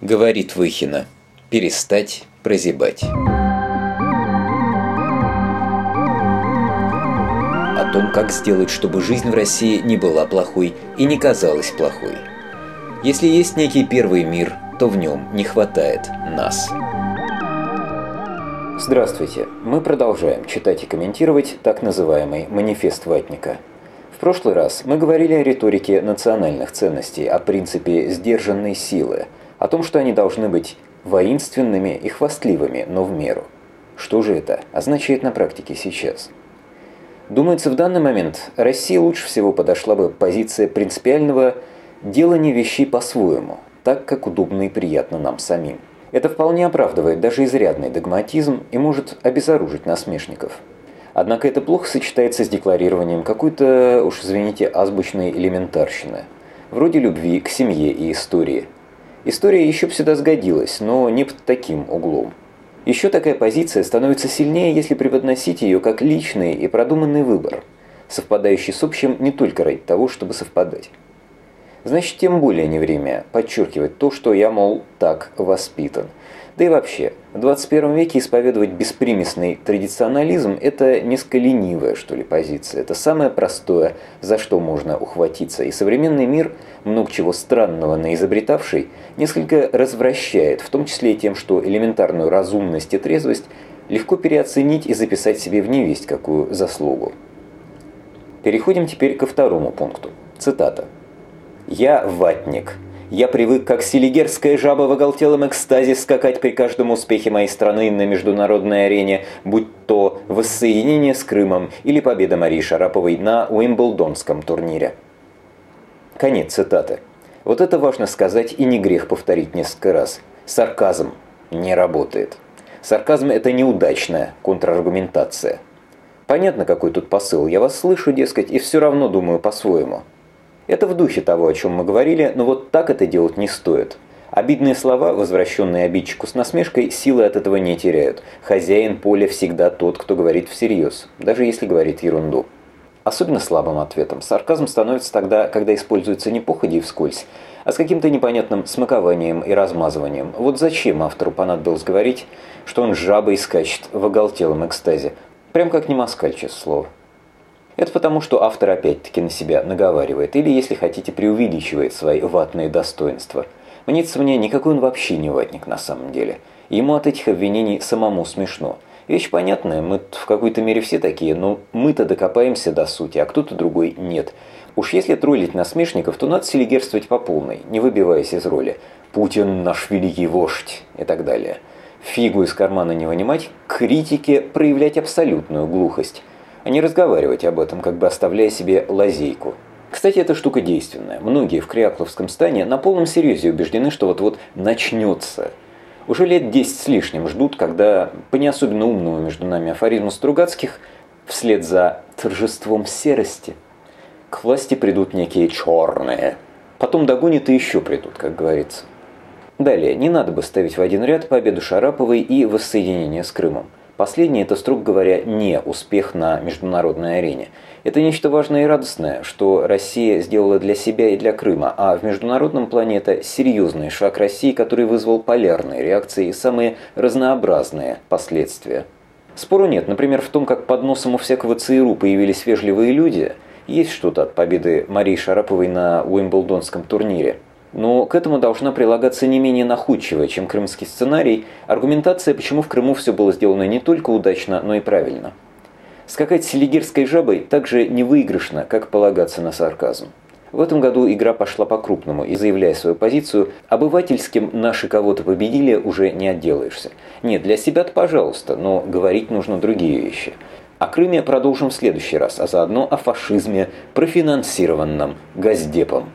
Говорит Выхина. Перестать прозябать. О том, как сделать, чтобы жизнь в России не была плохой и не казалась плохой. Если есть некий первый мир, то в нем не хватает нас. Здравствуйте. Мы продолжаем читать и комментировать так называемый «Манифест Ватника». В прошлый раз мы говорили о риторике национальных ценностей, о принципе сдержанной силы – о том, что они должны быть воинственными и хвастливыми, но в меру. Что же это означает на практике сейчас? Думается, в данный момент России лучше всего подошла бы позиция принципиального делания вещей по-своему, так, как удобно и приятно нам самим. Это вполне оправдывает даже изрядный догматизм и может обезоружить насмешников. Однако это плохо сочетается с декларированием какой-то, уж извините, азбучной элементарщины, вроде любви к семье и истории – История еще бы сюда сгодилась, но не под таким углом. Еще такая позиция становится сильнее, если преподносить ее как личный и продуманный выбор, совпадающий с общим не только ради того, чтобы совпадать. Значит, тем более не время подчеркивать то, что я, мол, так воспитан – да и вообще, в 21 веке исповедовать беспримесный традиционализм – это несколько ленивая, что ли, позиция. Это самое простое, за что можно ухватиться. И современный мир, много чего странного наизобретавший, несколько развращает, в том числе и тем, что элементарную разумность и трезвость легко переоценить и записать себе в невесть какую заслугу. Переходим теперь ко второму пункту. Цитата. «Я ватник, я привык, как селигерская жаба в оголтелом экстазе, скакать при каждом успехе моей страны на международной арене, будь то воссоединение с Крымом или победа Марии Шараповой на Уимблдонском турнире. Конец цитаты. Вот это важно сказать и не грех повторить несколько раз. Сарказм не работает. Сарказм – это неудачная контраргументация. Понятно, какой тут посыл. Я вас слышу, дескать, и все равно думаю по-своему. Это в духе того, о чем мы говорили, но вот так это делать не стоит. Обидные слова, возвращенные обидчику с насмешкой, силы от этого не теряют. Хозяин поля всегда тот, кто говорит всерьез, даже если говорит ерунду. Особенно слабым ответом сарказм становится тогда, когда используется не походи и вскользь, а с каким-то непонятным смакованием и размазыванием. Вот зачем автору понадобилось говорить, что он жабой скачет в оголтелом экстазе? Прям как не москаль, честное слово. Это потому, что автор опять-таки на себя наговаривает, или, если хотите, преувеличивает свои ватные достоинства. Мнится мне, никакой он вообще не ватник на самом деле. Ему от этих обвинений самому смешно. Вещь понятная, мы в какой-то мере все такие, но мы-то докопаемся до сути, а кто-то другой нет. Уж если троллить насмешников, то надо селигерствовать по полной, не выбиваясь из роли. «Путин наш великий вождь» и так далее. Фигу из кармана не вынимать, критике проявлять абсолютную глухость а не разговаривать об этом, как бы оставляя себе лазейку. Кстати, эта штука действенная. Многие в Крякловском стане на полном серьезе убеждены, что вот-вот начнется. Уже лет 10 с лишним ждут, когда по не особенно умному между нами афоризму Стругацких вслед за торжеством серости к власти придут некие черные. Потом догонят и еще придут, как говорится. Далее, не надо бы ставить в один ряд победу Шараповой и воссоединение с Крымом. Последнее – это, строго говоря, не успех на международной арене. Это нечто важное и радостное, что Россия сделала для себя и для Крыма, а в международном плане это серьезный шаг России, который вызвал полярные реакции и самые разнообразные последствия. Спору нет, например, в том, как под носом у всякого ЦРУ появились вежливые люди, есть что-то от победы Марии Шараповой на Уимблдонском турнире – но к этому должна прилагаться не менее находчивая, чем крымский сценарий, аргументация, почему в Крыму все было сделано не только удачно, но и правильно. Скакать с селигерской жабой также невыигрышно, как полагаться на сарказм. В этом году игра пошла по-крупному, и заявляя свою позицию, обывательским «наши кого-то победили» уже не отделаешься. Нет, для себя-то пожалуйста, но говорить нужно другие вещи. О Крыме продолжим в следующий раз, а заодно о фашизме, профинансированном Газдепом.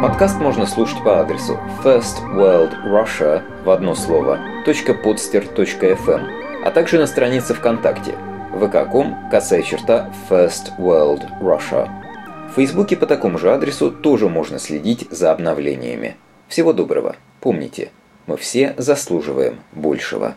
Подкаст можно слушать по адресу firstworldrussia в одно слово .podster.fm, а также на странице ВКонтакте vk.com косая черта First World Russia. В Фейсбуке по такому же адресу тоже можно следить за обновлениями. Всего доброго. Помните, мы все заслуживаем большего.